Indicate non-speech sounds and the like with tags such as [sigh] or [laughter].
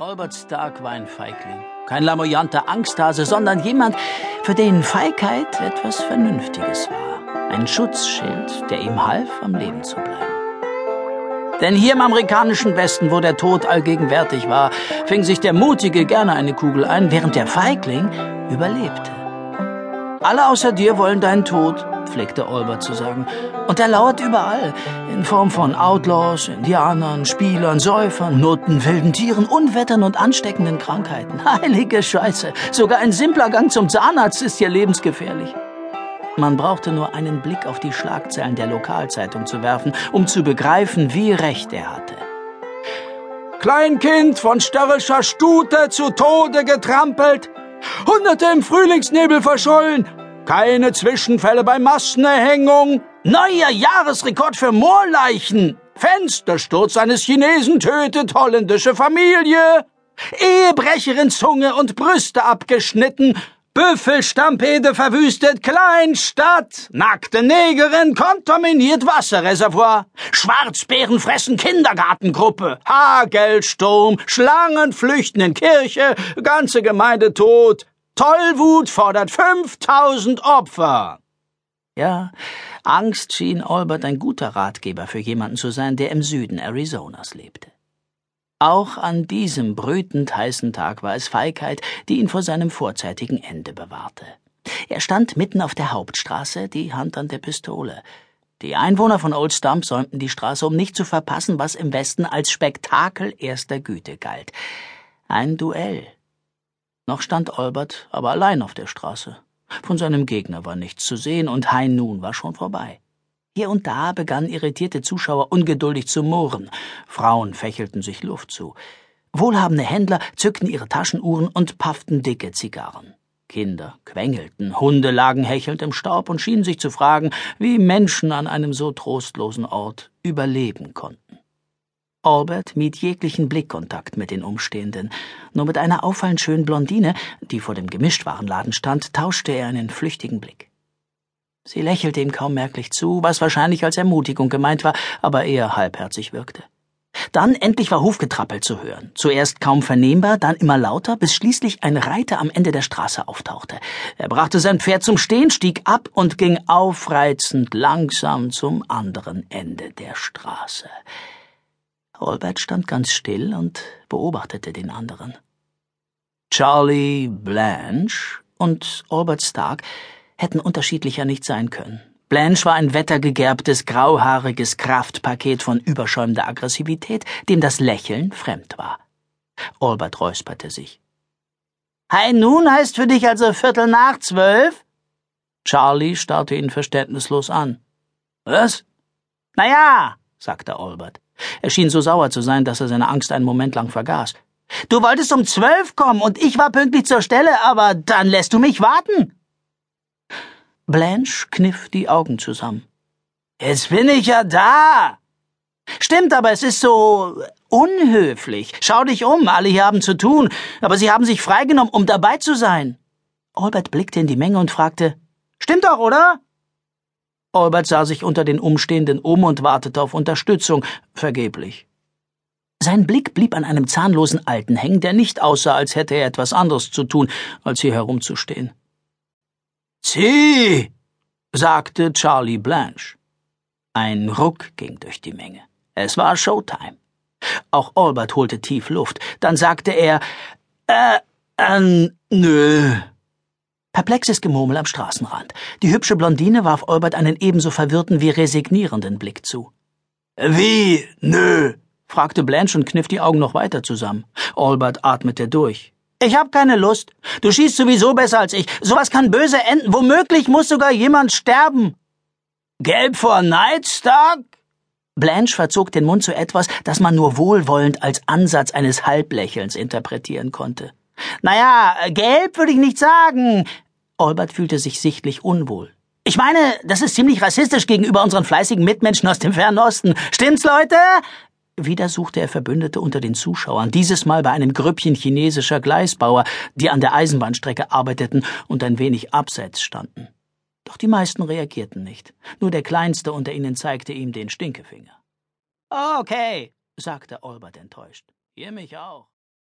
Albert Stark war ein Feigling. Kein lamoyanter Angsthase, sondern jemand, für den Feigheit etwas Vernünftiges war. Ein Schutzschild, der ihm half, am Leben zu bleiben. Denn hier im amerikanischen Westen, wo der Tod allgegenwärtig war, fing sich der Mutige gerne eine Kugel ein, während der Feigling überlebte. Alle außer dir wollen deinen Tod, pflegte Olbert zu sagen. Und er lauert überall, in Form von Outlaws, Indianern, Spielern, Säufern, Nutten, wilden Tieren, Unwettern und ansteckenden Krankheiten. [laughs] Heilige Scheiße, sogar ein simpler Gang zum Zahnarzt ist hier lebensgefährlich. Man brauchte nur einen Blick auf die Schlagzeilen der Lokalzeitung zu werfen, um zu begreifen, wie recht er hatte. Kleinkind von störrischer Stute zu Tode getrampelt, Hunderte im Frühlingsnebel verschollen, keine Zwischenfälle bei Massenerhängung. Neuer Jahresrekord für Moorleichen. Fenstersturz eines Chinesen tötet holländische Familie. Ehebrecherin Zunge und Brüste abgeschnitten. Büffelstampede verwüstet Kleinstadt. Nackte Negerin kontaminiert Wasserreservoir. Schwarzbären fressen Kindergartengruppe. Hagelsturm. Schlangen flüchten in Kirche. Ganze Gemeinde tot. Tollwut fordert 5000 Opfer. Ja, Angst schien Albert ein guter Ratgeber für jemanden zu sein, der im Süden Arizonas lebte. Auch an diesem brütend heißen Tag war es Feigheit, die ihn vor seinem vorzeitigen Ende bewahrte. Er stand mitten auf der Hauptstraße, die Hand an der Pistole. Die Einwohner von Old Stump säumten die Straße, um nicht zu verpassen, was im Westen als Spektakel erster Güte galt. Ein Duell noch stand Olbert aber allein auf der Straße. Von seinem Gegner war nichts zu sehen und High Noon war schon vorbei. Hier und da begannen irritierte Zuschauer ungeduldig zu murren. Frauen fächelten sich Luft zu. Wohlhabende Händler zückten ihre Taschenuhren und pafften dicke Zigarren. Kinder quengelten, Hunde lagen hechelnd im Staub und schienen sich zu fragen, wie Menschen an einem so trostlosen Ort überleben konnten. Albert mied jeglichen Blickkontakt mit den Umstehenden. Nur mit einer auffallend schönen Blondine, die vor dem Gemischtwarenladen stand, tauschte er einen flüchtigen Blick. Sie lächelte ihm kaum merklich zu, was wahrscheinlich als Ermutigung gemeint war, aber eher halbherzig wirkte. Dann endlich war Hufgetrappel zu hören. Zuerst kaum vernehmbar, dann immer lauter, bis schließlich ein Reiter am Ende der Straße auftauchte. Er brachte sein Pferd zum Stehen, stieg ab und ging aufreizend langsam zum anderen Ende der Straße. Albert stand ganz still und beobachtete den anderen. Charlie Blanche und Albert Stark hätten unterschiedlicher nicht sein können. Blanche war ein wettergegerbtes, grauhaariges Kraftpaket von überschäumender Aggressivität, dem das Lächeln fremd war. Albert räusperte sich. Hi nun heißt für dich also Viertel nach zwölf? Charlie starrte ihn verständnislos an. Was? Na ja, sagte Albert. Er schien so sauer zu sein, dass er seine Angst einen Moment lang vergaß. Du wolltest um zwölf kommen und ich war pünktlich zur Stelle, aber dann lässt du mich warten. Blanche kniff die Augen zusammen. Jetzt bin ich ja da. Stimmt, aber es ist so unhöflich. Schau dich um, alle hier haben zu tun, aber sie haben sich freigenommen, um dabei zu sein. Albert blickte in die Menge und fragte, Stimmt doch, oder? Albert sah sich unter den Umstehenden um und wartete auf Unterstützung, vergeblich. Sein Blick blieb an einem zahnlosen Alten hängen, der nicht aussah, als hätte er etwas anderes zu tun, als hier herumzustehen. Zieh! sagte Charlie Blanche. Ein Ruck ging durch die Menge. Es war Showtime. Auch Albert holte tief Luft. Dann sagte er, äh, äh, nö. Perplexes Gemurmel am Straßenrand. Die hübsche Blondine warf Albert einen ebenso verwirrten wie resignierenden Blick zu. Wie? Nö? fragte Blanche und kniff die Augen noch weiter zusammen. Albert atmete durch. Ich hab keine Lust. Du schießt sowieso besser als ich. Sowas kann böse enden. Womöglich muss sogar jemand sterben. Gelb vor Nightstark? Blanche verzog den Mund zu etwas, das man nur wohlwollend als Ansatz eines Halblächelns interpretieren konnte. Naja, gelb würde ich nicht sagen. Olbert fühlte sich sichtlich unwohl. Ich meine, das ist ziemlich rassistisch gegenüber unseren fleißigen Mitmenschen aus dem Fernen Osten. Stimmt's, Leute? Wieder suchte er Verbündete unter den Zuschauern, dieses Mal bei einem Grüppchen chinesischer Gleisbauer, die an der Eisenbahnstrecke arbeiteten und ein wenig abseits standen. Doch die meisten reagierten nicht. Nur der Kleinste unter ihnen zeigte ihm den Stinkefinger. Okay, sagte Olbert enttäuscht. Ihr mich auch.